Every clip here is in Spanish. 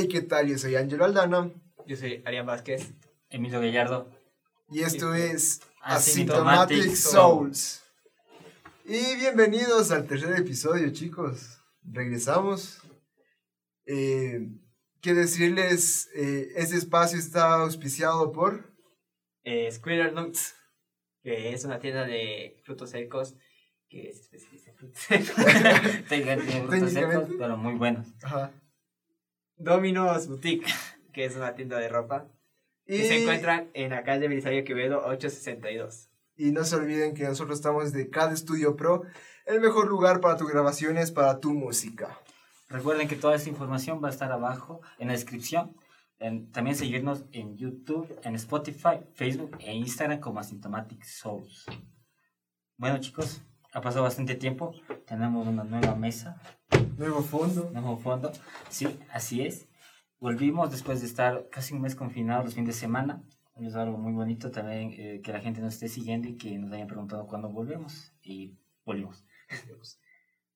Hey, ¿qué tal? Yo soy Ángelo Aldana. Yo soy Arián Vázquez. Emilio Gallardo. Y esto es Asymptomatic Asymptomatic Souls. Y bienvenidos al tercer episodio, chicos. Regresamos. Eh, ¿Qué decirles? Eh, este espacio está auspiciado por... Eh, Squirrel Nuts, que es una tienda de frutos secos que se especializa en frutos secos. Técnicamente frutos secos, pero muy buenos. Ajá. Domino's Boutique, que es una tienda de ropa. Y, Que se encuentran en la calle Belisario Quevedo 862. y no se olviden que nosotros estamos de cada Studio Pro, el mejor lugar para tus grabaciones, para tu música. Recuerden que toda esta información va a estar abajo en la descripción. En- también seguirnos en YouTube, en Spotify, Facebook e Instagram como Asymptomatic Souls. Bueno chicos, ha pasado bastante tiempo. Tenemos una nueva mesa, Nuevo fondo. nuevo fondo. Sí, así es. Volvimos después de estar casi un mes confinados los fines de semana. Es algo muy bonito también eh, que la gente nos esté siguiendo y que nos hayan preguntado cuándo volvemos. Y volvimos.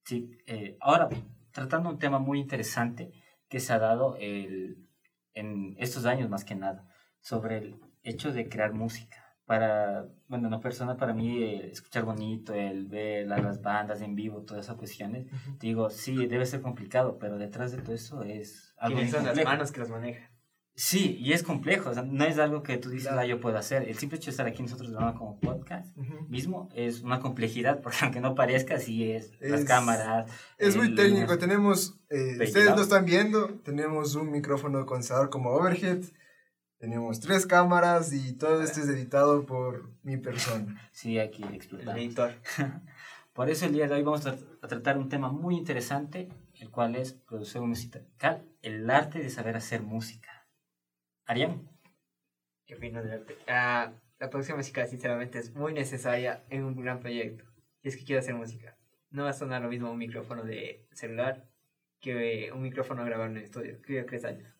Sí, eh, ahora, tratando un tema muy interesante que se ha dado el- en estos años más que nada, sobre el hecho de crear música. Para, bueno, no persona, para mí eh, escuchar bonito, el ver la- las bandas en vivo, todas esas cuestiones, digo, sí, debe ser complicado, pero detrás de todo eso es algo ¿Quiénes muy son las manos que los manejan? Sí, y es complejo, o sea, no es algo que tú dices, Claro. ah, yo puedo hacer. El simple hecho de estar aquí nosotros grabando como podcast Ujú. mismo es una complejidad, porque aunque no parezca, sí es, las Es- cámaras. Es muy el- técnico, tenemos, eh, ustedes lo están viendo, tenemos un micrófono condensador como overhead, tenemos tres cámaras y todo esto es editado por mi persona. Sí, aquí El explotamos. editor. Por eso el día de hoy vamos a, tratar un tema muy interesante, el cual es producción musical, el arte de saber hacer música. Arián, ¿Qué opinas del arte? Ah, la producción musical, sinceramente, es muy necesaria en un gran proyecto. Y es que quiero hacer música. No va a sonar lo mismo un micrófono de celular que un micrófono grabado en el estudio. Creo que es años.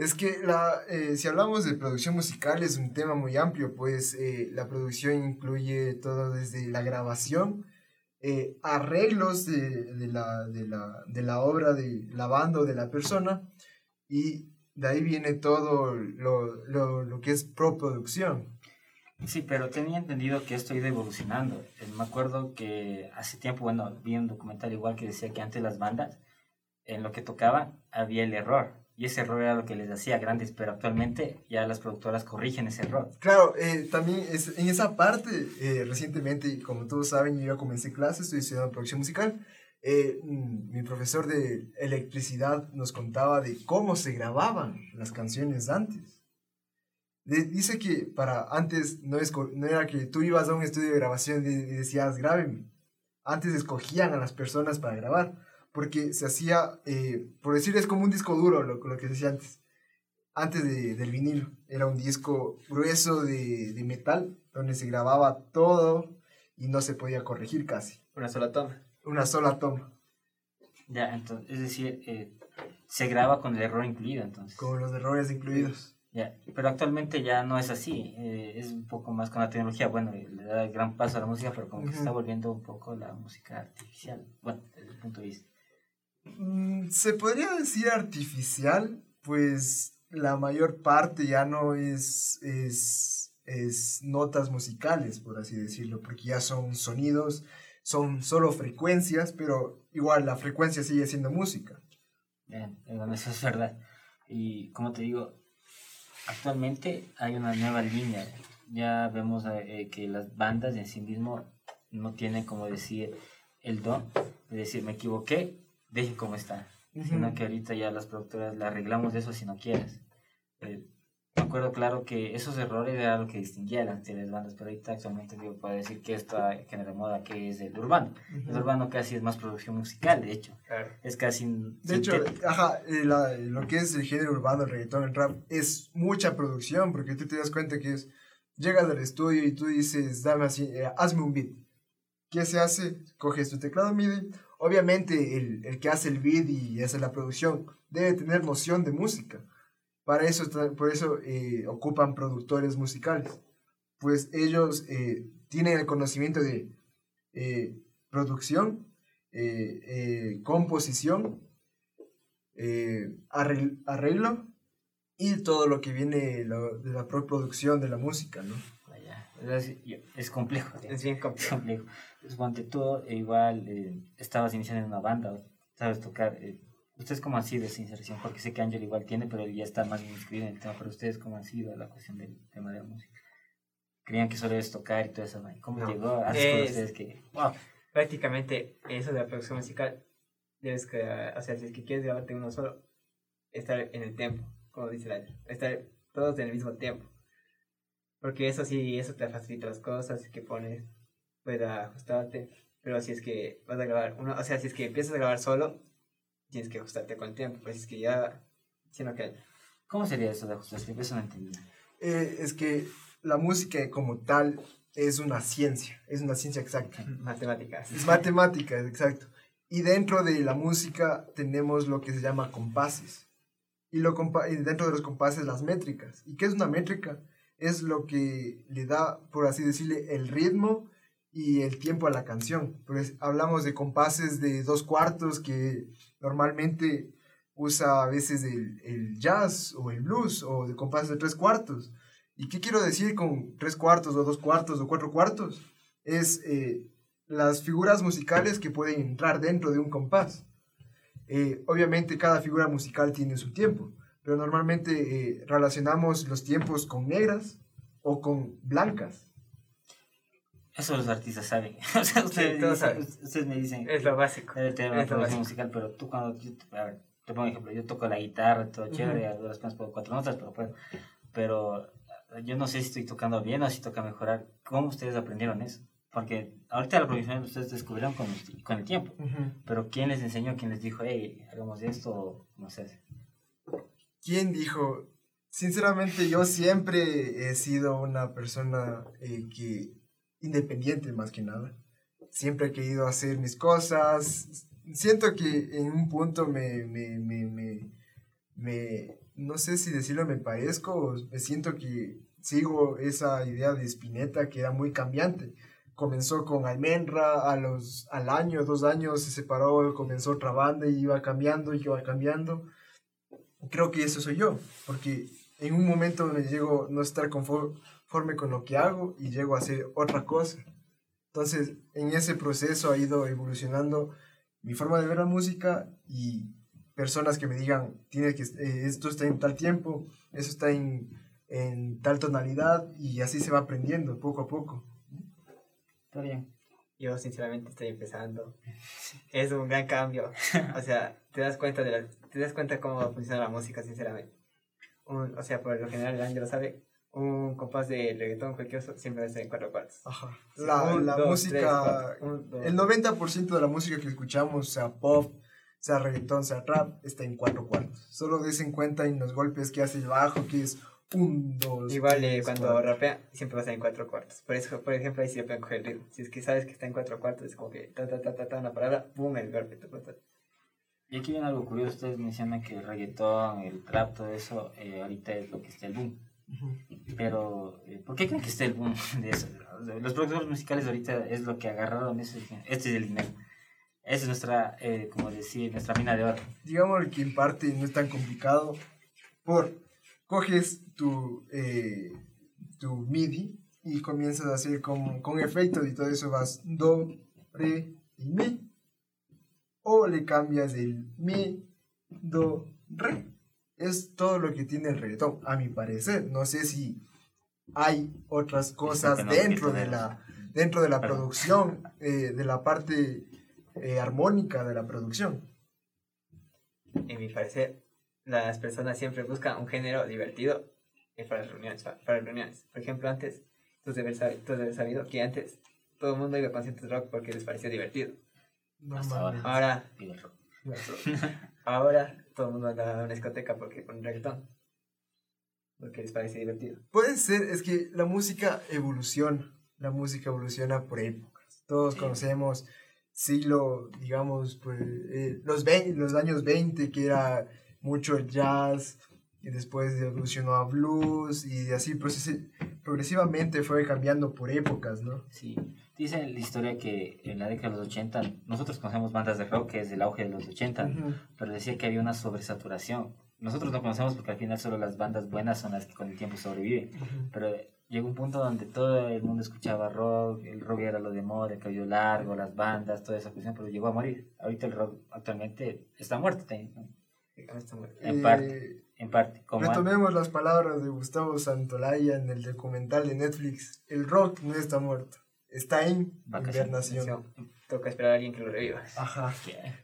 Es que la, eh, si hablamos de producción musical es un tema muy amplio, pues eh, la producción incluye todo desde la grabación, eh, arreglos de, de la, de, la, de la obra de la banda o de la persona y de ahí viene todo lo, lo, lo que es proproducción. Sí, pero tenía entendido que esto ido evolucionando. Eh, Me acuerdo que hace tiempo, bueno, vi un documental igual que decía que antes las bandas, en lo que tocaban, había el error. Y ese error era lo que les hacía grandes, pero actualmente ya las productoras corrigen ese error. Claro, eh, también es, en esa parte, eh, recientemente, como todos saben, yo ya comencé clases, estoy estudiando producción musical. eh, mm, mi profesor de electricidad nos contaba de cómo se grababan las canciones antes. De- dice que para antes no, no era que tú ibas a un estudio de grabación y, y decías, grábeme. Antes escogían a las personas para grabar, porque se hacía, eh, por decir, es como un disco duro, lo, lo que se hacía antes antes de- del vinilo. Era un disco grueso de, de metal donde se grababa todo y no se podía corregir casi. Una sola toma. Una sola toma, Ya, entonces, es decir, eh, se graba con el error incluido, entonces. con los errores incluidos. Ya, pero actualmente ya no es así, eh, es un poco más con la tecnología, bueno, le da el gran paso a la música, pero como que se está volviendo un poco la música artificial, bueno, desde el punto de vista. Mm, Se podría decir artificial, pues la mayor parte ya no es, es, es notas musicales, por así decirlo, porque ya son sonidos, son solo frecuencias, pero igual la frecuencia sigue siendo música. Bien, eh, bueno, eso es verdad. Y como te digo, actualmente hay una nueva línea. Ya vemos eh, que las bandas en sí mismo no tienen, como decir, el don de decir, me equivoqué, dejen como está. Sino que ahorita ya las productoras le arreglamos eso si no quieres. Eh, me acuerdo claro que esos errores era lo que distinguía las anteriores bandas, pero ahorita actualmente digo, puedo decir que esto genera moda, que es el urbano. El urbano casi es más producción musical, de hecho. Claro. Es casi... De hecho, ajá, la- lo que es el género urbano, el reggaetón, el rap, es mucha producción, porque tú te das cuenta que es, llegas al estudio y tú dices, dame así, eh, hazme un beat. ¿Qué se hace? Coges tu teclado MIDI. Obviamente, el, el que hace el beat y hace la producción debe tener noción de música. Para eso, por eso eh, ocupan productores musicales. Pues ellos eh, tienen el conocimiento de eh, producción, eh, eh, composición, eh, arregl- arreglo y todo lo que viene lo- de la producción de la música, ¿no? Es, complejo. Es bien Es complejo. Complejo. Pues, tú, eh, igual eh, estabas iniciando en una banda, sabes tocar. eh, ¿Ustedes cómo han sido esa inserción? Porque sé que Ángel igual tiene, pero él ya está más inscrito en el tema. Pero ¿ustedes cómo han sido la cuestión del tema de la música? ¿Creían que solo es tocar y todo eso? ¿Cómo No. llegó? Es- ustedes que... Wow. Prácticamente eso de la producción musical, debes que, o sea, si es que quieres grabarte uno solo, estar en el tiempo, como dice el año, estar todos en el mismo tiempo. Porque eso sí, eso te facilita las cosas que pones, puedes ajustarte. Pero si es que vas a grabar uno, o sea, si es que empiezas a grabar solo, tienes que ajustarte con el tiempo. Pues es que ya, sino que ¿Cómo sería eso de ajustarse? Eso no entendía. Eh, es que la música como tal es una ciencia, es una ciencia exacta. matemáticas. Es matemática, exacto. Y dentro de la música tenemos lo que se llama compases. Y, lo compa- y dentro de los compases las métricas. ¿Y qué es una métrica? Es lo que le da, por así decirle, el ritmo y el tiempo a la canción. Pues hablamos de compases de dos cuartos que normalmente usa a veces el, el jazz o el blues o de compases de tres cuartos. ¿Y qué quiero decir con tres cuartos o dos cuartos o cuatro cuartos? Es eh, las figuras musicales que pueden entrar dentro de un compás. Eh, obviamente cada figura musical tiene su tiempo, pero normalmente eh, relacionamos los tiempos con negras o con blancas. Eso los artistas saben. o sea, ustedes, todos dicen- ustedes me dicen... Es lo básico. Debe tener una Es lo producción básico. musical, pero tú cuando... yo te- a ver, te pongo un ejemplo. Yo toco la guitarra, todo chévere, a duras penas puedo cuatro notas, pero puedo. Pero yo no sé si estoy tocando bien o si toca mejorar. ¿Cómo ustedes aprendieron eso? Porque ahorita la producción ustedes descubrieron con, el- con el tiempo. Pero ¿quién les enseñó? ¿Quién les dijo, hey, hagamos esto? No sé. ¿Quién dijo? Sinceramente yo siempre he sido una persona eh, que independiente más que nada. Siempre he querido hacer mis cosas. Siento que en un punto me, me, me, me, no sé si decirlo me parezco, o me siento que sigo esa idea de Spinetta que era muy cambiante. Comenzó con Almendra, a los, al año, dos años se separó, comenzó otra banda y iba cambiando y iba cambiando creo que eso soy yo, porque en un momento me llego no estar conforme con lo que hago y llego a hacer otra cosa. Entonces, en ese proceso ha ido evolucionando mi forma de ver la música y personas que me digan, tiene que, eh, esto está en tal tiempo, eso está en, en tal tonalidad y así se va aprendiendo poco a poco. Está bien. Yo sinceramente estoy empezando. Es un gran cambio. O sea, te das cuenta de la, te das cuenta cómo funciona la música, sinceramente. Un, o sea, por lo general, el Ángel lo sabe, un compás de reggaetón cualquier cosa siempre está en cuatro cuartos. Ajá. Sí, La, un, la dos, música, tres, cuatro. Un, el 90% de la música que escuchamos, sea pop, sea reggaetón, sea trap, está en cuatro cuartos. Solo des en cuenta en los golpes que hace el bajo, que es un, dos, Igual eh, tres, cuando cuatro. rapea, siempre va a estar en cuatro cuartos. Por eso, por ejemplo, ahí sí le pueden coger el ritmo. Si es que sabes que está en cuatro cuartos, es como que ta ta ta ta, ta una palabra, boom, el golpe. ta, ta, ta. Y aquí viene algo curioso. Ustedes mencionan que el reggaetón, el trap, todo eso, eh, ahorita es lo que está el boom. Pero, eh, ¿por qué creen que esté el boom de eso? Los productores musicales ahorita es lo que agarraron, eso, este es el dinero. Esa es nuestra, eh, como decir, nuestra mina de oro. digamos que en parte no es tan complicado por coges tu, eh, tu MIDI y comienzas a hacer con, con efectos y todo eso vas do, re y mi o le cambias el mi, do, re es todo lo que tiene el reggaetón a mi parecer no sé si hay otras cosas no, dentro de la dentro de la Perdón. producción eh, de la parte eh, armónica de la producción En mi parecer, las personas siempre buscan un género divertido eh, para las reuniones. pa- Para las reuniones. Por ejemplo, antes, tú debes haber, tú debes sabido que antes todo el mundo iba a conciertos de rock porque les parecía divertido. Hasta ahora. Ahora. Ahora todo el mundo anda a una discoteca porque con reggaetón. Porque les parece divertido. Puede ser, es que la música evoluciona, la música evoluciona por épocas. Todos Sí. conocemos siglo, digamos, pues, eh, los, vein- los años 20, que era mucho el jazz, y después evolucionó a blues, y así procese- progresivamente fue cambiando por épocas, ¿no? Sí, dice la historia que en la década de los 80, nosotros conocemos bandas de rock que es el auge de los 80, Ujú. pero decía que había una sobresaturación. Nosotros no conocemos porque al final solo las bandas buenas son las que con el tiempo sobreviven, Ujú. pero llegó un punto donde todo el mundo escuchaba rock, el rock era lo de moda, el cabello largo, las bandas, toda esa cuestión, pero llegó a morir. Ahorita el rock actualmente está muerto, te- Está muerto. en Eh, parte, en parte. Como Retomemos las palabras de Gustavo Santolaya en el documental de Netflix. El rock no está muerto, está en Vacaciones. hibernación. Toca esperar a alguien que lo reviva. Ajá.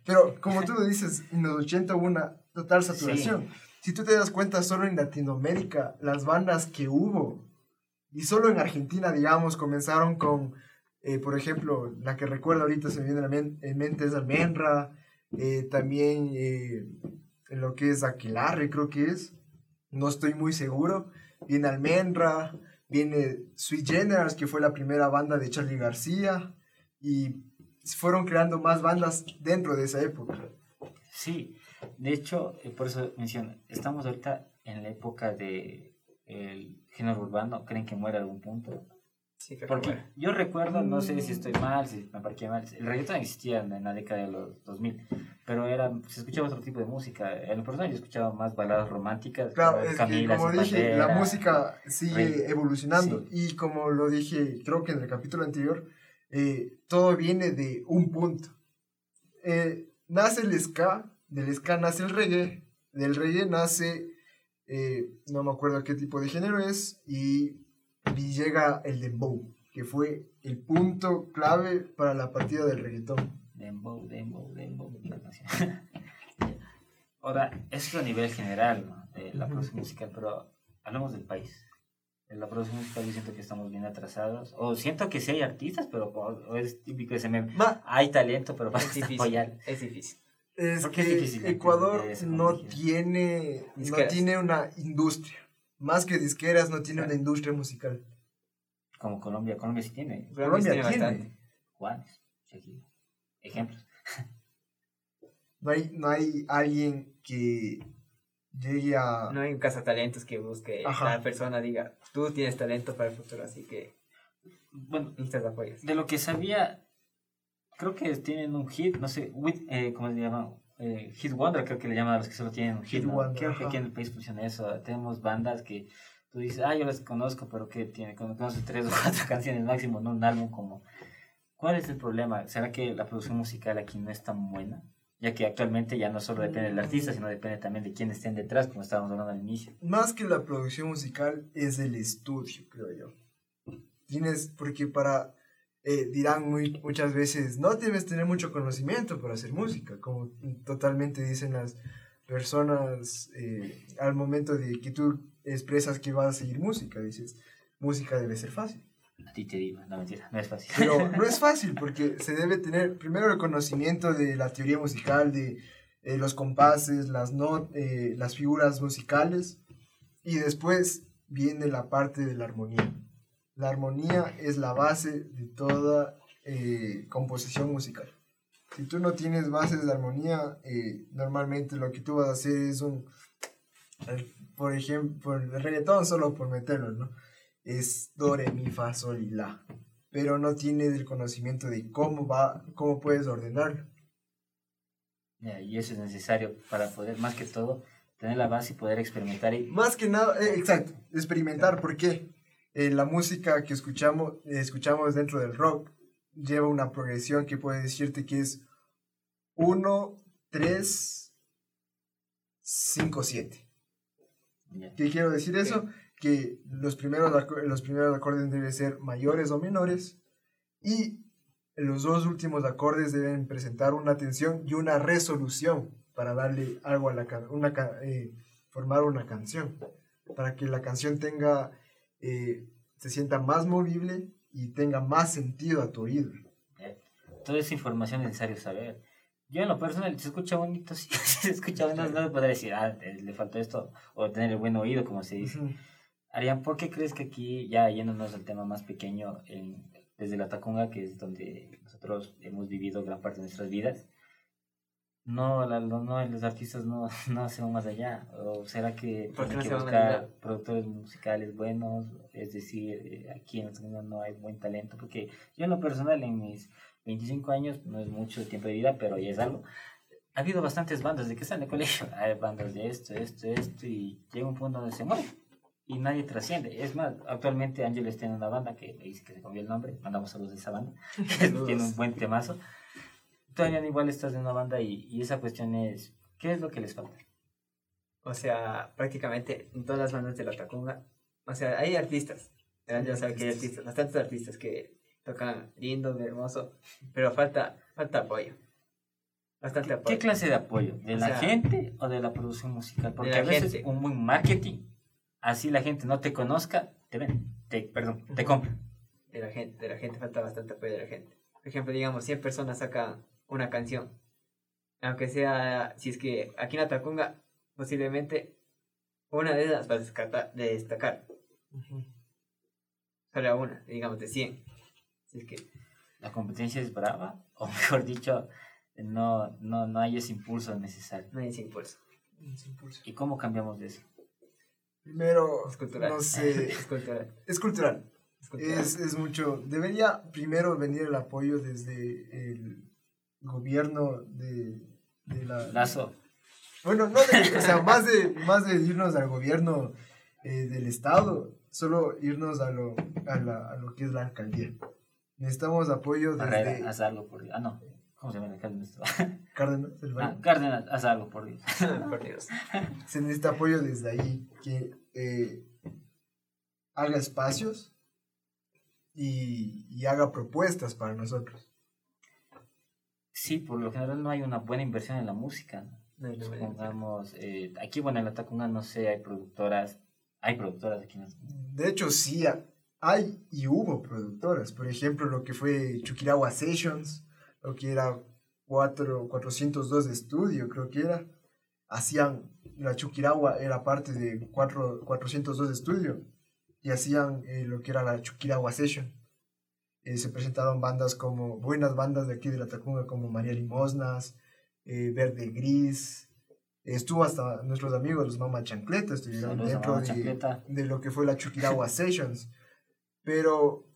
Pero como tú lo dices, en los 80 hubo una total saturación. Si tú te das cuenta, solo en Latinoamérica, las bandas que hubo, y solo en Argentina, digamos, comenzaron con, eh, por ejemplo, la que recuerdo ahorita se me viene a la men- en mente es Almenra, eh, también eh, en lo que es Aquelarre, creo que es, no estoy muy seguro, viene Almenra, viene Sweet Generals, que fue la primera banda de Charlie García, y fueron creando más bandas dentro de esa época. Sí, de hecho, eh, por eso menciono, estamos ahorita en la época de el género urbano, ¿creen que muere algún punto? Sí, creo que Porque muere. yo recuerdo, no sé si estoy mal, si me parqué mal, el reggaetón existía en, en la década de los 2000, pero era, se escuchaba otro tipo de música. En lo personal yo escuchaba más baladas románticas, Claro, como es que Camila, como Sin dije, la música sigue Rey. evolucionando y como lo dije, creo que en el capítulo anterior, eh, todo viene de un punto. Eh, nace el ska, del ska nace el reggae, del reggae nace, eh, no me acuerdo qué tipo de género es, y, y llega el dembow, que fue el punto clave para la partida del reggaetón. Dembow, dembow, dembow, la canción. Ahora, eso es a nivel general, ¿no? de la producción musical, pero hablamos del país. En la producción musical yo siento que estamos bien atrasados, o siento que sí hay artistas, pero o es típico ese meme, Ma- hay talento, pero Es difícil. apoyar. Es difícil. Es ¿Por qué es que difícil Ecuador no tiene, no tiene una industria. Más que disqueras, no tiene Claro. una industria musical. Como Colombia, Colombia sí tiene. Colombia tiene tiene. bastante. Juanes, Shakira. Ejemplos. No hay, no hay alguien que llegue a... No hay un cazatalentos que busque Ajá. la persona diga, tú tienes talento para el futuro, así que Bueno, necesitas apoyos. de lo que sabía, creo que tienen un hit, no sé, with, eh, ¿cómo se llama? Eh, hit Wonder, creo que le llaman a los que solo tienen un hit. ¿no? Wonder, creo que aquí en el país funciona eso. Tenemos bandas que tú dices, ah, yo las conozco, pero que tiene, conoces tres o cuatro canciones máximo, no un álbum como. ¿Cuál es el problema? ¿Será que la producción musical aquí no es tan buena? Ya que actualmente ya no solo depende del artista, sino depende también de quién estén detrás, como estábamos hablando al inicio. Más que la producción musical es el estudio, creo yo. Tienes, porque para... eh, dirán muy, muchas veces, no debes tener mucho conocimiento para hacer música, como totalmente dicen las personas eh, al momento de que tú expresas que vas a seguir música, dices, música debe ser fácil. A ti te digo, no mentira, no es fácil. Pero no es fácil porque se debe tener primero el conocimiento de la teoría musical, de eh, los compases, las, no- eh, las figuras musicales y después viene la parte de la armonía. La armonía es la base de toda eh, composición musical. Si tú no tienes bases de armonía, eh, normalmente lo que tú vas a hacer es un, por ejemplo, el reggaetón solo por meterlo, ¿no? Es do, re, mi, fa, sol y la. Pero no tienes el conocimiento de cómo va, cómo puedes ordenarlo. Ya, y eso es necesario para poder, más que todo, tener la base y poder experimentar. Y, Más que nada, eh, exacto, experimentar, ¿por qué? Eh, la música que escuchamos, escuchamos dentro del rock lleva una progresión que puede decirte que es 1, 3, 5, 7. ya. ¿Qué quiero decir eso? Que los primeros, los primeros acordes deben ser mayores o menores y los dos últimos acordes deben presentar una tensión y una resolución para darle algo a la una eh, formar una canción para que la canción tenga eh, se sienta más movible y tenga más sentido a tu oído. Toda esa información es necesario saber. Yo en lo personal, se escucha bonito, sí, se escucha bonito, no puedo decir, ah, eh, le faltó esto, o tener el buen oído, como se dice. Arián, ¿por qué crees que aquí, ya yéndonos al tema más pequeño, en- desde la Tacunga, que es donde nosotros hemos vivido gran parte de nuestras vidas, no, la, no, no, los artistas no, no se van más allá. ¿O será que ¿Por qué no que se van buscar productores musicales buenos? Es decir, eh, aquí en mundo no hay buen talento. Porque yo en lo personal, en mis 25 años, no es mucho tiempo de vida, pero ya es algo. Ha habido bastantes bandas de que están de colegio. Hay bandas de esto, esto, esto, y llega un punto donde se muere. Y nadie trasciende. Es más, actualmente Ángeles tiene una banda que me dice que se cambió el nombre. Mandamos saludos de esa banda. que tiene un buen temazo. Todavía igual estás en una banda y, y esa cuestión es, ¿qué es lo que les falta? O sea, prácticamente en todas las bandas de la Tacunga, o sea, hay artistas. Ya saben que hay artistas, bastantes artistas que tocan lindo, hermoso, pero falta, falta apoyo. Bastante ¿Qué apoyo. clase de apoyo? ¿De O la sea, gente o de la producción musical? Porque a veces gente. un buen marketing, así la gente no te conozca, te ven, te, perdón, te compra. de la gente, de la gente, falta bastante apoyo de la gente. Por ejemplo, digamos, 100 personas sacan una canción. Aunque sea, si es que aquí en Atacunga, posiblemente una de esas va a descartar- de destacar. Solo una, digamos, de 100. Si es que, La competencia es brava, o mejor dicho, no, no, no hay ese impulso necesario. no hay ese impulso. ¿Y cómo cambiamos de eso? Primero, Es cultural. no sé, Es cultural. es cultural. Es cultural. Es, es mucho. Debería primero venir el apoyo desde el gobierno de, de la... Lazo, Bueno, no de- o sea, más de, más de irnos al gobierno eh, del Estado, solo irnos a lo, a, la- a lo que es la alcaldía. Necesitamos apoyo Barrera, desde haz algo por Dios. Ah, no, ¿cómo se llama el? Cárdenas del Ah. Cárdenas, haz algo por Dios. Por Dios. Se necesita apoyo desde ahí, que eh, haga espacios y, y haga propuestas para nosotros. Sí, por lo general no hay una buena inversión en la música. ¿no? Supongamos, eh, aquí, bueno, en la Tacunga, no sé, hay productoras, hay productoras aquí en la De hecho, sí ha- hay y hubo productoras. Por ejemplo, lo que fue Chukirawa Sessions, lo que era 4, 402 de estudio, creo que era. Hacían, la Chukirawa era parte de 4, 402 de estudio y hacían eh, lo que era la Chukirawa Session. Eh, se presentaron bandas como, buenas bandas de aquí de la Tacunga como María Limosnas, eh, Verde Gris. Estuvo hasta nuestros amigos, los Mama Chancleta, estuvieron a dentro de, Chancleta. de lo que fue la Chukirawa Sessions. Pero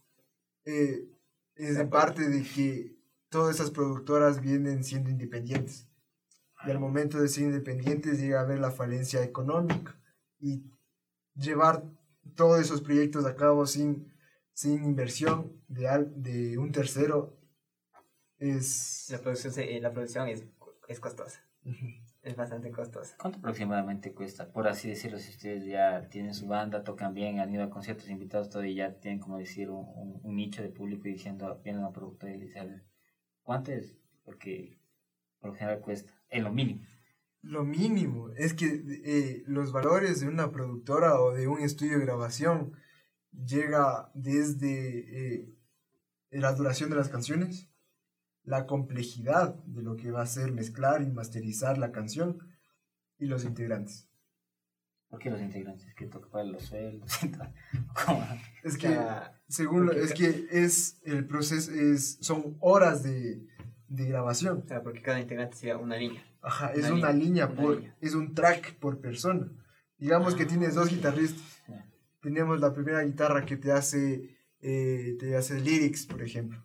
eh, es de parte de que todas esas productoras vienen siendo independientes. Y al momento de ser independientes llega a haber la falencia económica. Y llevar todos esos proyectos a cabo sin, sin inversión de, al- de un tercero es... La producción, se- eh, la producción es, es costosa. Es bastante costosa. ¿Cuánto aproximadamente cuesta? Por así decirlo, si ustedes ya tienen su banda, tocan bien, han ido a conciertos invitados, todo y ya tienen, como decir, un, un- un nicho de público y diciendo, viene una productora y a ver, ¿cuánto es? Porque por lo general cuesta, en lo mínimo. Lo mínimo es que eh, los valores de una productora o de un estudio de grabación llega desde eh, la duración de las canciones, la complejidad de lo que va a ser mezclar y masterizar la canción y los integrantes. ¿Por qué los integrantes? ¿Que toca para los sueldos? Es que, según lo- es que es el proceso, es, son horas de, de grabación. o sea, porque cada integrante sea una línea. Ajá, es Una una, línea, línea, una por, línea. es un track por persona. Digamos que tienes dos guitarristas. Tenemos la primera guitarra que te hace, eh, te hace lyrics, por ejemplo.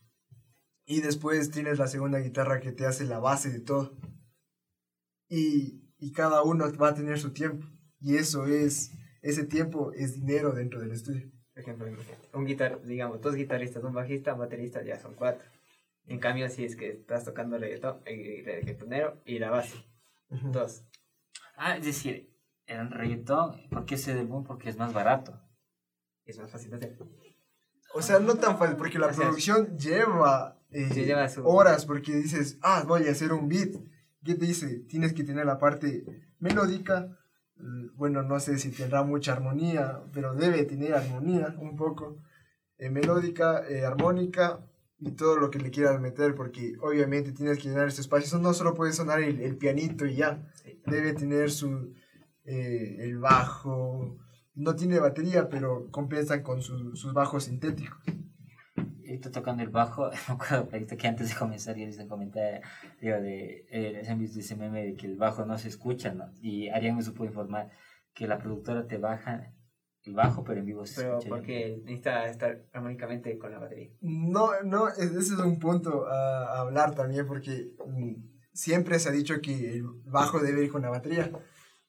Y después tienes la segunda guitarra que te hace la base de todo. Y, y cada uno va a tener su tiempo. Y eso es, ese tiempo es dinero dentro del estudio. Por ejemplo, un guitar, digamos, dos guitarristas, un bajista, un baterista, ya son cuatro. En cambio, si es que estás tocando reggaetón, el reggaetonero y la base, dos. Ah, es decir, el reggaetón, ¿por qué se del boom? Porque es más barato. Es más fácil de hacer. O sea, no tan fácil, porque la O sea, producción lleva, eh, Sí, lleva su- horas, porque dices, ah, voy a hacer un beat. ¿Qué te dice? Tienes que tener la parte melódica. mm, Bueno, no sé si tendrá mucha armonía, pero debe tener armonía un poco. eh, melódica, eh, armónica y todo lo que le quieras meter, porque obviamente tienes que llenar ese espacio. Eso no solo puede sonar el, el pianito y ya. Debe tener su, eh, el bajo. No tiene batería, pero compensan con su- sus bajos sintéticos. Ahorita tocando el bajo, me acuerdo que antes de comenzar yo les comentar, digo, de, eh, ¿han visto ese meme de que el bajo no se escucha, ¿no? Y Arián me supo informar que la productora te baja el bajo, pero en vivo se Pero escucha. porque necesita estar armónicamente con la batería. No, no, es- ese es un punto a, a hablar también porque mm, siempre se ha dicho que el bajo debe ir con la batería,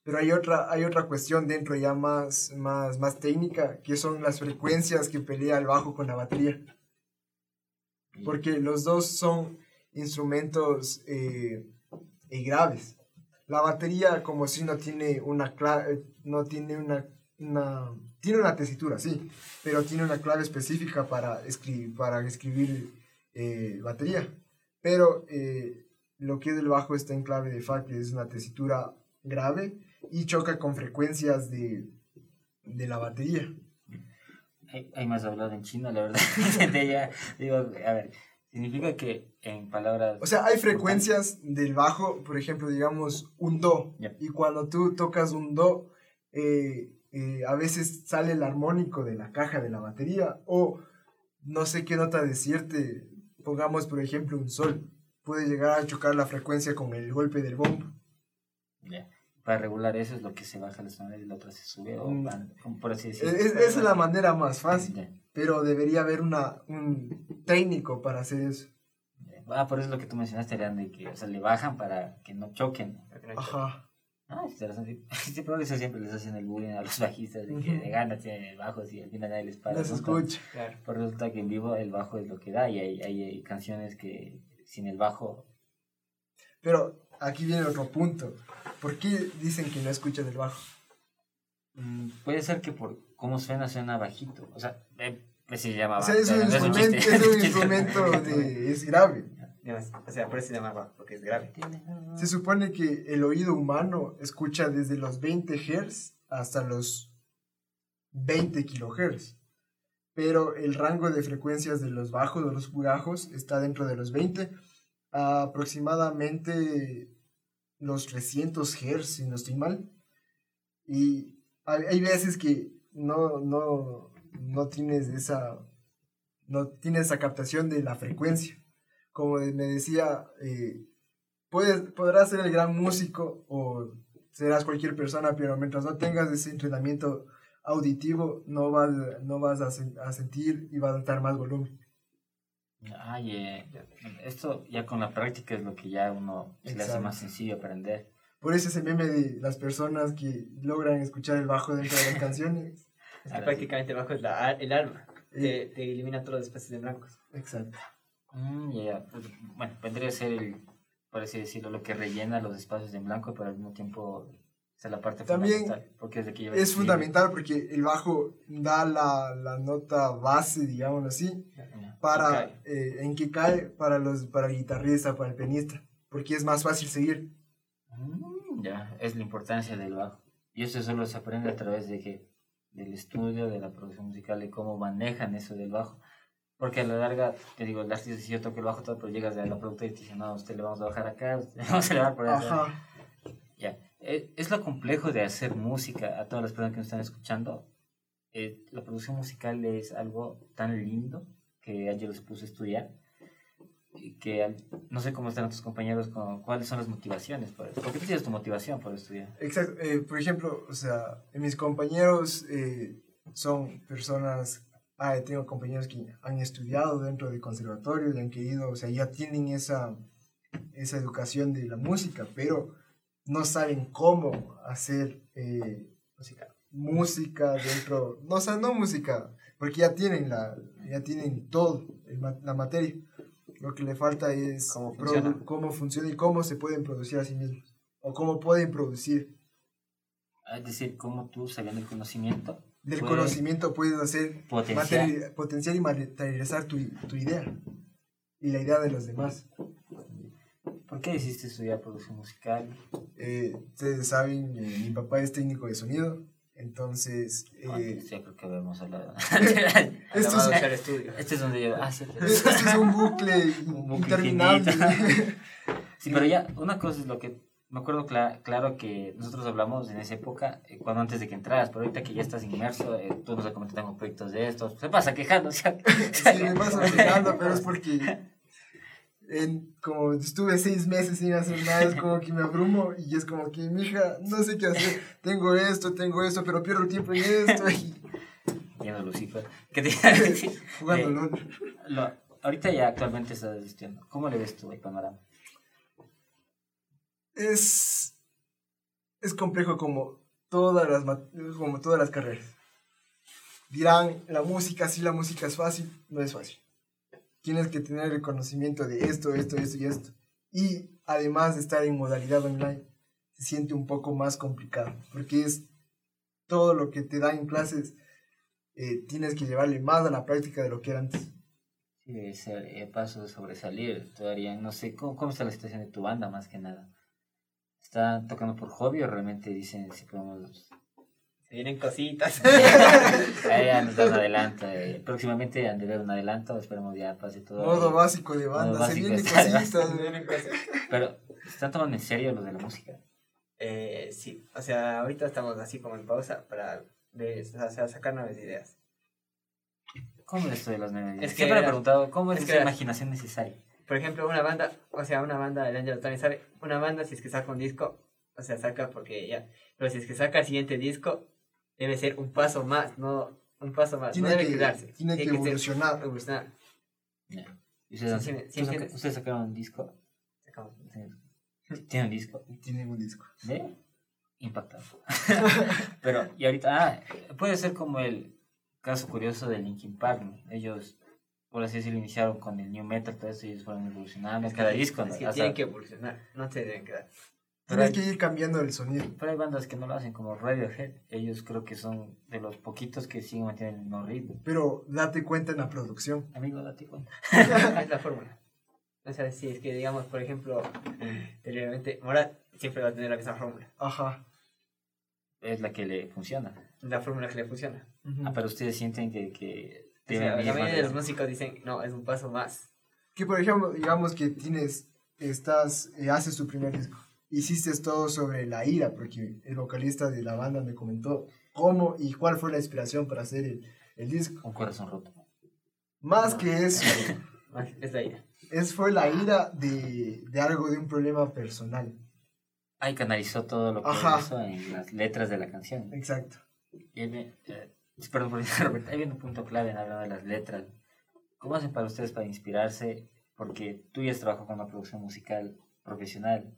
pero hay otra, hay otra cuestión dentro ya más, más, más técnica, que son las frecuencias que pelea el bajo con la batería, Y- porque los dos son instrumentos eh, eh, graves. La batería como si no tiene una clave, no tiene una, una, tiene una tesitura, sí, pero tiene una clave específica para, escribir para escribir eh, batería. Pero eh, lo que es el bajo está en clave de fa, que es una tesitura grave y choca con frecuencias de, de la batería. Hay, hay más hablado en chino, la verdad. Ya, digo, a ver, significa que en palabras... O sea, hay frecuencias del bajo, por ejemplo, digamos un do. Ya. Y cuando tú tocas un do, eh, eh, a veces sale el armónico de la caja de la batería. O no sé qué nota decirte. Pongamos, por ejemplo, un sol. Puede llegar a chocar la frecuencia con el golpe del bombo. Ya. Para regular eso es lo que se baja la sonora y la otra se sube, o Mm. van- como por así Es, decirlo. es- esa es la manera más fácil. Ya. Pero debería haber una, un técnico para hacer eso. Ah, por eso es lo que tú mencionaste, Leandro, que o sea, le bajan para que no choquen. Ajá. Ah, es interesante. Sí, pero eso siempre les hacen el bullying a los bajistas, de que de ganas tienen bajos y al final nadie les para. Nunca. escucha. Claro. Pero resulta que en vivo el bajo es lo que da y hay, hay, hay canciones que sin el bajo... Pero aquí viene otro punto. ¿Por qué dicen que no escuchan el bajo? mm, Puede ser que por cómo suena, suena bajito. O sea, eh, pues se llama O sea, es un bajo, no instrumento, es un instrumento de, es grave. O sea, por eso se llama bajo, porque es grave. Se supone que el oído humano escucha desde los 20 Hz hasta los 20 kHz. Pero el rango de frecuencias de los bajos o los bajos está dentro de los 20 a aproximadamente los 300 Hz, si no estoy mal. Y hay, veces que no, no, no tienes esa no tienes esa captación de la frecuencia. Como me decía, eh, puedes, podrás ser el gran músico o serás cualquier persona, pero mientras no tengas ese entrenamiento auditivo, no vas, no vas a, a sentir y vas a dar más volumen. Ay, eh, esto ya con la práctica es lo que ya uno se le hace más sencillo aprender. Por eso ese meme de las personas que logran escuchar el bajo dentro de las canciones. Es que Ahora sí. prácticamente el bajo es la, el alma. Eh, Te, te elimina todos los espacios de blancos. Exacto. Mm, ya, pues, bueno, vendría a ser el, por así decirlo, lo que rellena los espacios en blanco, pero al mismo tiempo es la parte También fundamental. Porque es que Es fundamental porque el bajo da la, la nota base, digámoslo así, para eh, en que cae para los para el guitarrista, para el pianista, porque es más fácil seguir. Mm, ya, es la importancia del bajo. Y eso solo se aprende a través de que del estudio, de la producción musical, de cómo manejan eso del bajo. Porque a la larga, te digo, el artista si yo toco el bajo todo, pero llegas a la productora y te dicen, no, usted le vamos a bajar acá, usted le vamos a elevar por allá. Ya. Eh, Es lo complejo de hacer música a todas las personas que nos están escuchando. Eh, la producción musical es algo tan lindo que ayer los puse a estudiar. Que no sé cómo están tus compañeros, con, cuáles son las motivaciones. Por, ¿Por qué tienes tu motivación por estudiar? Exacto. eh, por ejemplo, o sea, mis compañeros eh, son personas, ah, tengo compañeros que han estudiado dentro de conservatorio y han querido, o sea, ya tienen esa, esa educación de la música, pero no saben cómo hacer eh, Música. música dentro, no, o sea, no música, porque ya tienen la, ya tienen todo, el la materia. Lo que le falta es Cómo funciona. cómo funciona y cómo se pueden producir a sí mismos, o cómo pueden producir. Es decir, cómo tú, sabiendo el conocimiento, Del conocimiento puedes hacer potenciar y materializar tu, tu idea y la idea de los demás. ¿Por qué decidiste estudiar producción musical? Eh, ustedes saben, eh, mi papá es técnico de sonido, entonces Ah, eh, sí, creo que habíamos hablado. Esto Esto es- es estudio. este es donde yo... Ah, sí, es- este es un bucle Un bucle interminable. Sí, pero ya, una cosa es lo que me acuerdo cla- claro que nosotros hablamos en esa época, eh, cuando antes de que entraras, pero ahorita que ya estás inmerso, eh, tú nos has comentado tengo proyectos de estos, se pasa quejando, o sea, Sí, me paso quejando, pero es porque en, como estuve seis meses sin hacer nada, es como que me abrumo y es como que, mija, no sé qué hacer, tengo esto, tengo esto, pero pierdo el tiempo en esto y Lucifer. ¿Qué te iba a decir? jugando Eh, LOL. Lo- ahorita ya actualmente estás asistiendo. ¿Cómo le ves tú el panorama? Es, es complejo como todas las, como todas las carreras. Dirán, la música, sí, la música es fácil, no es fácil. Tienes que tener el conocimiento de esto, esto, esto y esto. Y además de estar en modalidad online, se siente un poco más complicado, porque es todo lo que te dan en clases, eh, tienes que llevarle más a la práctica de lo que era antes. Sí, debe ser eh, paso de sobresalir. Todavía no sé cómo, cómo está la situación de tu banda, más que nada. ¿Están tocando por hobby o realmente dicen si podemos vienen cositas. Ahí ya nos dan adelanto. eh, próximamente han de ver un adelanto, esperemos ya pase todo. Modo básico de banda, Modo se básico vienen de cositas. Se vienen cositas. Pero, ¿están tomando en serio lo de la música? Eh, sí, o sea, ahorita estamos así como en pausa para ver, o sea, sacar nuevas ideas. ¿Cómo es esto de las nuevas ideas? Es que Siempre me he preguntado, ¿cómo es, es esa imaginación necesaria? Por ejemplo, una banda, o sea, una banda, el Angelo también sabe, una banda si es que saca un disco, o sea, saca porque ya, pero si es que saca el siguiente disco, debe ser un paso más, no un paso más, Tiene no debe que- quedarse. tiene que ser- evolucionar. evolucionar. Ya. ¿Y ustedes, Sí, sí, sí, ustedes sacaron un disco? ¿Tienen un disco? Tienen un disco. ¿De? Impactado. Pero, y ahorita, ah, puede ser como el caso curioso de Linkin Park, ¿no? Ellos, por así decirlo, iniciaron con el new metal, todo eso, y ellos fueron evolucionando Es que- cada disco, ¿no? Es que tienen que evolucionar, no se deben quedar. Tienes que ir cambiando el sonido. Pero hay bandas que no lo hacen, como Radiohead. Ellos creo que son de los poquitos que siguen manteniendo el mismo ritmo. Pero date cuenta en la producción. Amigo, date cuenta. es la fórmula. O sea, si es que digamos, por ejemplo, anteriormente, Morat siempre va a tener la misma fórmula. Ajá. Es la que le funciona. La fórmula que le funciona. Ah, pero ustedes sienten que, que O sea, la mayoría de los músicos dicen, no, es un paso más. Que por ejemplo, digamos que tienes, estás, eh, haces tu primer disco. Hiciste todo sobre la ira, porque el vocalista de la banda me comentó cómo y cuál fue la inspiración para hacer el, el disco. Un corazón roto. Más que eso, Es la idea. es, fue la ira de, de algo, de un problema personal. Ahí canalizó todo lo que Ajá. hizo en las letras de la canción. Exacto. Viene, eh, perdón por interrumpir, ahí viene un punto clave en hablar de las letras. ¿Cómo hacen para ustedes para inspirarse? Porque tú ya has trabajado con una producción musical profesional,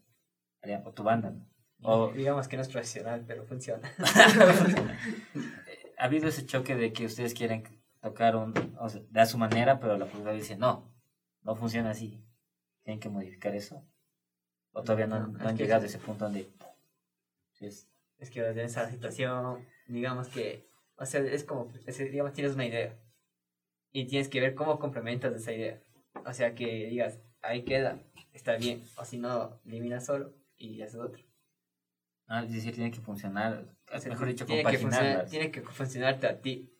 o tu banda, ¿no? O, Digamos que no es profesional, pero funciona. ha habido ese choque de que ustedes quieren tocar un, o sea, de a su manera, pero la productora dice, no, no funciona así. Tienen que modificar eso. O todavía no, han- No, no es han que llegado a ese punto donde... es- Es que en esa situación, digamos que, o sea, es como, es- digamos, tienes una idea y tienes que ver cómo complementas esa idea. O sea, que digas, ahí queda, está bien, o si no, elimina solo y haces otro. ah, es decir, tiene que funcionar, mejor dicho, tiene que, funcionar, tiene que funcionarte a ti,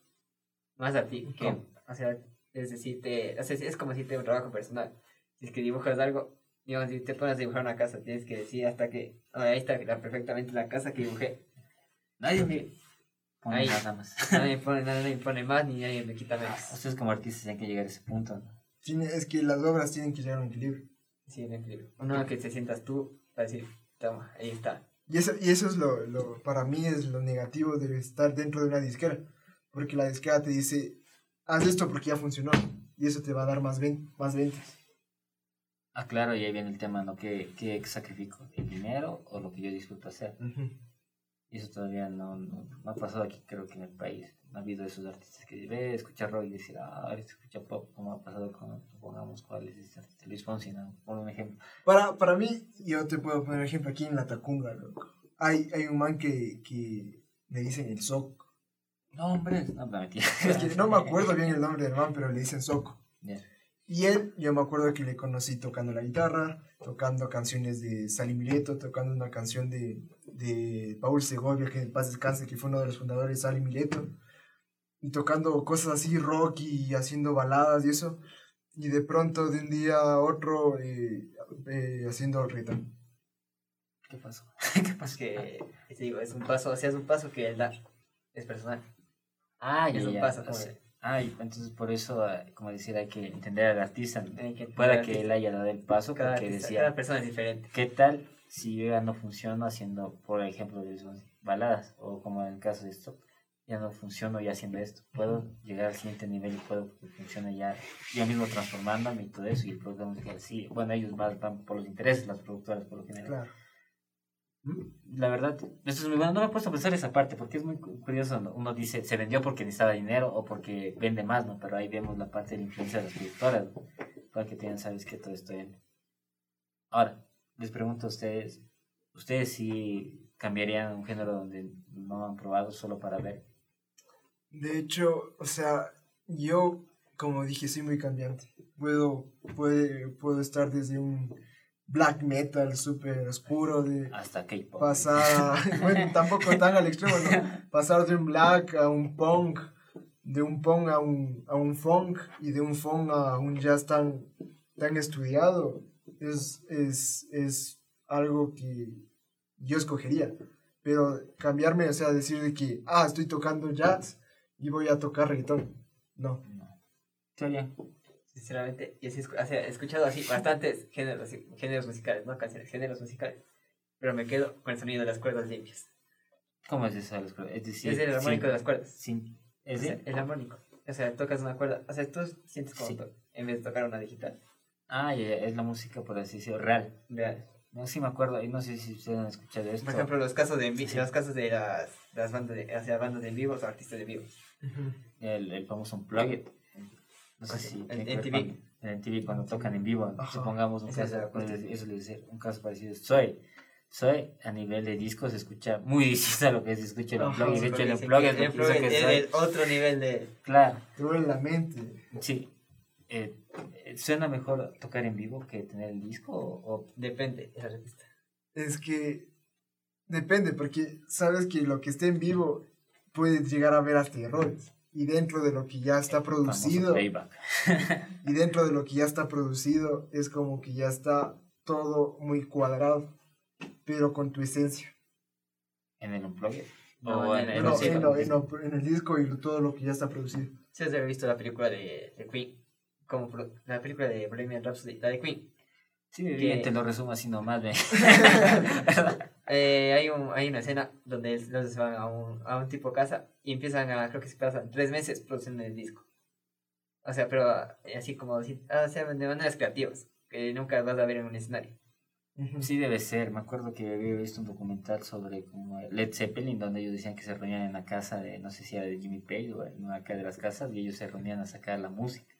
más a ti. Que, ¿Cómo? o sea, es decir, te, o sea, es como si te un trabajo personal. Si es que dibujas algo, digamos, si te pones a dibujar una casa, tienes que decir hasta que, "Ah, ahí está la- perfectamente la casa que dibujé. Nadie me pone Ahí. nada más. Nadie me pone, nadie me pone más ni nadie me quita menos. Ustedes como artistas tienen que llegar a ese punto. ¿no? Tiene, es que las obras tienen que llegar a un equilibrio. Sí, en equilibrio. Uno que te sientas tú para decir, toma, ahí está. Y eso, y eso es lo, lo, para mí es lo negativo de estar dentro de una disquera. Porque la disquera te dice, haz esto porque ya funcionó. Y eso te va a dar más, ven, más ventas. Ah, claro, y ahí viene el tema, ¿no? ¿Qué, qué sacrifico? ¿El dinero o lo que yo disfruto hacer? Y eso todavía no, no, no ha pasado aquí, creo que en el país. No ha habido esos artistas que ve, escuchar rock y decir, ah, ahora se escucha pop, como ha pasado con, pongamos, cuál es este artista, Luis Fonsi, ¿no? Por un ejemplo. Para, para mí, yo te puedo poner ejemplo aquí en La Tacunga, loco. Hay, hay un man que, que le dicen el Soco. No, hombre, no, no, mentira. Es que no me acuerdo bien el nombre del man, pero le dicen Soco. Y él, yo me acuerdo que le conocí tocando la guitarra, tocando canciones de Sally Mileto, tocando una canción de, de Paul Segovia, que en paz descanse, que fue uno de los fundadores de Sally Mileto, y tocando cosas así, rock y haciendo baladas y eso, y de pronto de un día a otro eh, eh, haciendo reggaetón. ¿Qué pasó? ¿Qué pasó? Es que, te digo, es un paso, o sea, es un paso que él da, es personal. Ah, ya, es un ya, paso como sea, ah, y entonces por eso, ah, como decir, hay que entender al artista. que al que él haya dado el paso, cada, porque artista- decía, cada persona es diferente. ¿qué tal si yo ya no funciono haciendo, por ejemplo, baladas? O como en el caso de esto, ya no funciono ya haciendo esto. Puedo llegar al siguiente nivel y puedo que funcione ya yo mismo transformándome y todo eso. Y el productor musical, sí, bueno, ellos más van por los intereses, las productoras por lo general. Claro. La verdad, esto es muy bueno. No me he puesto a pensar esa parte porque es muy cu- curioso. ¿no? Uno dice, se vendió porque necesitaba dinero o porque vende más, ¿no? Pero ahí vemos la parte de la influencia de las productoras. Para que tengan, sabes que todo esto en... Ahora, les pregunto a ustedes, ¿ustedes sí cambiarían un género donde no han probado solo para ver? De hecho, o sea, yo, como dije, soy muy cambiante. Puedo, puede, puedo estar desde un black metal súper oscuro, de Hasta K-pop. pasar, bueno, tampoco tan al extremo, ¿no? Pasar de un black a un punk, de un punk a un, a un funk y de un funk a un jazz tan, tan estudiado. Es, es, es algo que yo escogería. Pero cambiarme, o sea, decir de que, ah, estoy tocando jazz y voy a tocar reggaetón. No. Está bien. Sinceramente, y así, escu- o sea, he escuchado así bastantes géneros, géneros musicales, no canciones, géneros musicales. Pero me quedo con el sonido de las cuerdas limpias. ¿Cómo es eso? Es decir, es el armónico sin- de las cuerdas. sin- O es sea, de- el armónico. O sea, tocas una cuerda. O sea, tú sientes como Sí. to- en vez de tocar una digital. Ah, ya, es la música, por así decirlo, real. Real. No, sí me acuerdo, y no sé si ustedes han escuchado esto. Por ejemplo, los casos de en vi- Sí. los casos de las, las bandas de, o sea, bandas de en vivo o artistas de vivo. el, el famoso Unplugged. No sé si... En- en TV. En TV, cuando tocan en vivo. Ajá. Supongamos un es caso, el pues, eso le decir, un caso parecido. Soy, soy, a nivel de disco se escucha muy distinto a lo que se escucha el Ajá, Unplugged. De hecho, el Unplugged dicen lo que que el es soy... el otro nivel de... Claro, Te duele la mente. sí. Eh, eh, ¿Suena mejor tocar en vivo que tener el disco? O, o- Depende del artista. Es que depende, porque sabes que lo que esté en vivo puede llegar a ver hasta errores. Y dentro de lo que ya está producido, y dentro de lo que ya está producido, es como que ya está todo muy cuadrado, pero con tu esencia. ¿En el Unplugged? No, en el- No, sí, en, lo- en lo- en el disco y todo lo que ya está producido. Si has de haber visto la película de, de Queen, como la película de Bohemian Rhapsody, la de Queen. Sí, bien, te lo resumo así nomás, ve. Eh, hay, un, hay una escena donde es- los se van a un, a un tipo casa y empiezan a, creo que se pasan tres meses produciendo el disco. O sea, pero eh, así como, así, ah, o sea, de maneras creativas, que nunca vas a ver en un escenario. Sí debe ser, me acuerdo que había visto un documental sobre como Led Zeppelin donde ellos decían que se reunían en la casa de, no sé si era de Jimmy Page o en una de las casas y ellos se reunían a sacar la música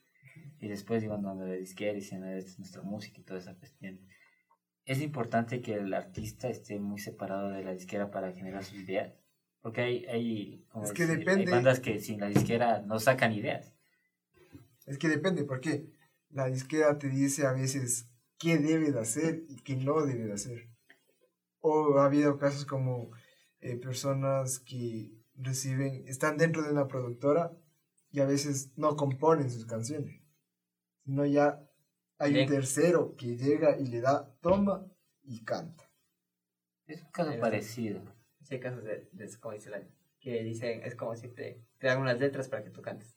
y después iban donde la disquera y decían, esta es nuestra música y toda esa cuestión. Es importante que el artista esté muy separado de la disquera para generar sus ideas, porque hay, hay, como Es que decir, depende- hay bandas que sin la disquera no sacan ideas. Es que depende, porque la disquera te dice a veces qué debe de hacer y qué no debe de hacer. O ha habido casos como eh, personas que reciben, están dentro de una productora y a veces no componen sus canciones, sino ya hay Bien. un tercero que llega y le da toma y canta. Es un caso Pero- parecido. Sí, hay casos de, de como dice la que dicen, es como si te, te dan unas letras para que tú cantes.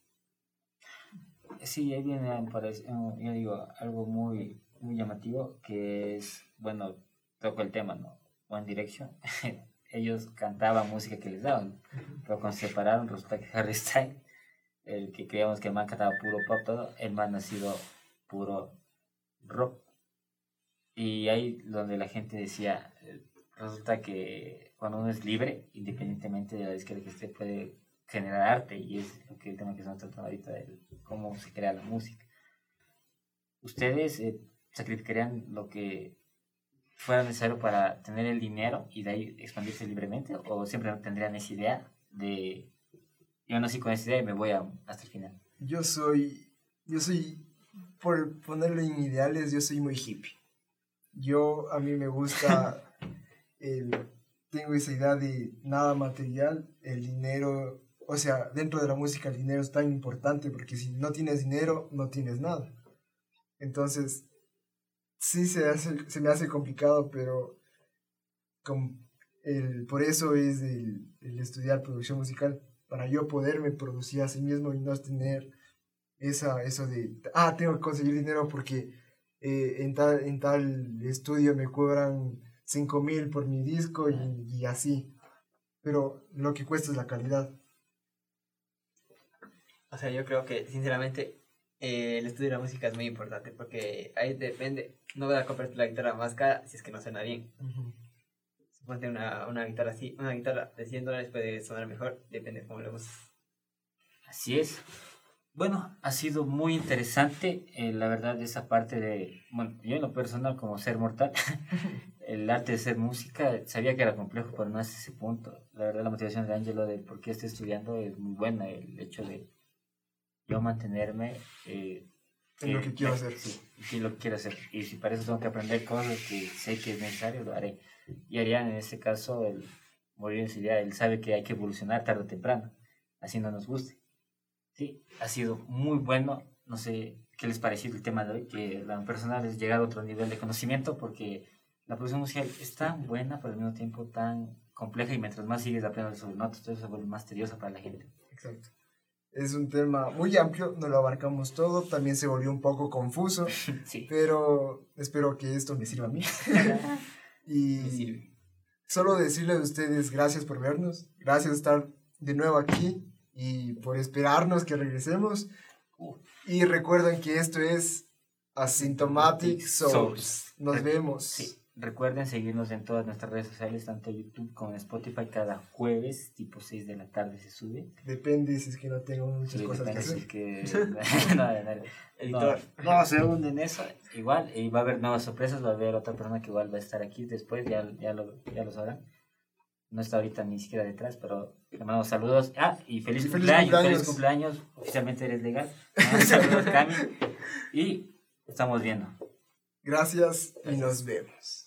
Sí, ahí viene, eh, yo digo, algo muy, muy llamativo, que es, bueno, toco el tema, ¿no? One Direction, ellos cantaban música que les daban, pero cuando se separaron, resulta que Harry Styles, el que creíamos que el man cantaba puro pop, todo, el man ha sido puro rock. Y ahí donde la gente decía, resulta que cuando uno es libre, independientemente de la disquera que esté, puede generar arte y es lo que el tema que estamos tratando ahorita de cómo se crea la música. ¿Ustedes eh, sacrificarían lo que fuera necesario para tener el dinero y de ahí expandirse libremente o siempre tendrían esa idea de yo nací con esa idea y me voy a, hasta el final? Yo soy, yo soy, por ponerlo en ideales, yo soy muy hippie. Yo, a mí me gusta, el, tengo esa idea de nada material, el dinero, o sea, dentro de la música el dinero es tan importante porque si no tienes dinero, no tienes nada. Entonces, sí se, hace, se me hace complicado, pero con el, por eso es el, el estudiar producción musical, para yo poderme producir a sí mismo y no tener esa, eso de, ah, tengo que conseguir dinero porque eh, en, tal, en tal estudio me cobran 5 mil por mi disco y, y así. Pero lo que cuesta es la calidad. O sea, yo creo que, sinceramente, eh, el estudio de la música es muy importante porque ahí depende. No voy a comprarte la guitarra más cara si es que no suena bien. Suponte una, una guitarra así, una guitarra de 100 dólares puede sonar mejor, depende de cómo lo uses. Así es. Bueno, ha sido muy interesante, eh, la verdad, esa parte de, bueno, yo en lo personal como ser mortal, el arte de ser música, sabía que era complejo, pero no es ese punto. La verdad, la motivación de Angelo de por qué estoy estudiando es muy buena, el hecho de yo mantenerme eh, En lo que quiero hacer. Sí, sí, lo que quiero hacer. Y si para eso tengo que aprender cosas que sé que es necesario, lo haré. Y Arián, en este caso, el morir en su idea, él sabe que hay que evolucionar tarde o temprano, así no nos guste. Sí, ha sido muy bueno. No sé qué les pareció el tema de hoy, que la personal es llegar a otro nivel de conocimiento porque la producción musical es tan buena, pero al mismo tiempo tan compleja y mientras más sigues aprendiendo sobre notas, todo eso se vuelve más tedioso para la gente. Exacto. Es un tema muy amplio, no lo abarcamos todo, también se volvió un poco confuso, Sí. pero espero que esto me sirva a mí. y Me sirve. solo decirles a ustedes gracias por vernos, gracias por estar de nuevo aquí y por esperarnos que regresemos. Y recuerden que esto es Asymptomatic Souls. Nos vemos. Sí. Recuerden seguirnos en todas nuestras redes sociales, tanto YouTube como Spotify, cada jueves, tipo 6 de la tarde se sube. Depende si es que no tengo muchas Sí, cosas que si hacer. es que... no, no, no. Editor. No, se hunden eso. Igual, y va a haber nuevas sorpresas, va a haber otra persona que igual va a estar aquí después, ya, ya, lo, ya lo sabrán. No está ahorita ni siquiera detrás, pero le mandamos saludos. Ah, y feliz, Y feliz cumpleaños, cumpleaños. feliz cumpleaños. Oficialmente eres legal. Saludos, Cami. Y estamos viendo. Gracias y nos vemos.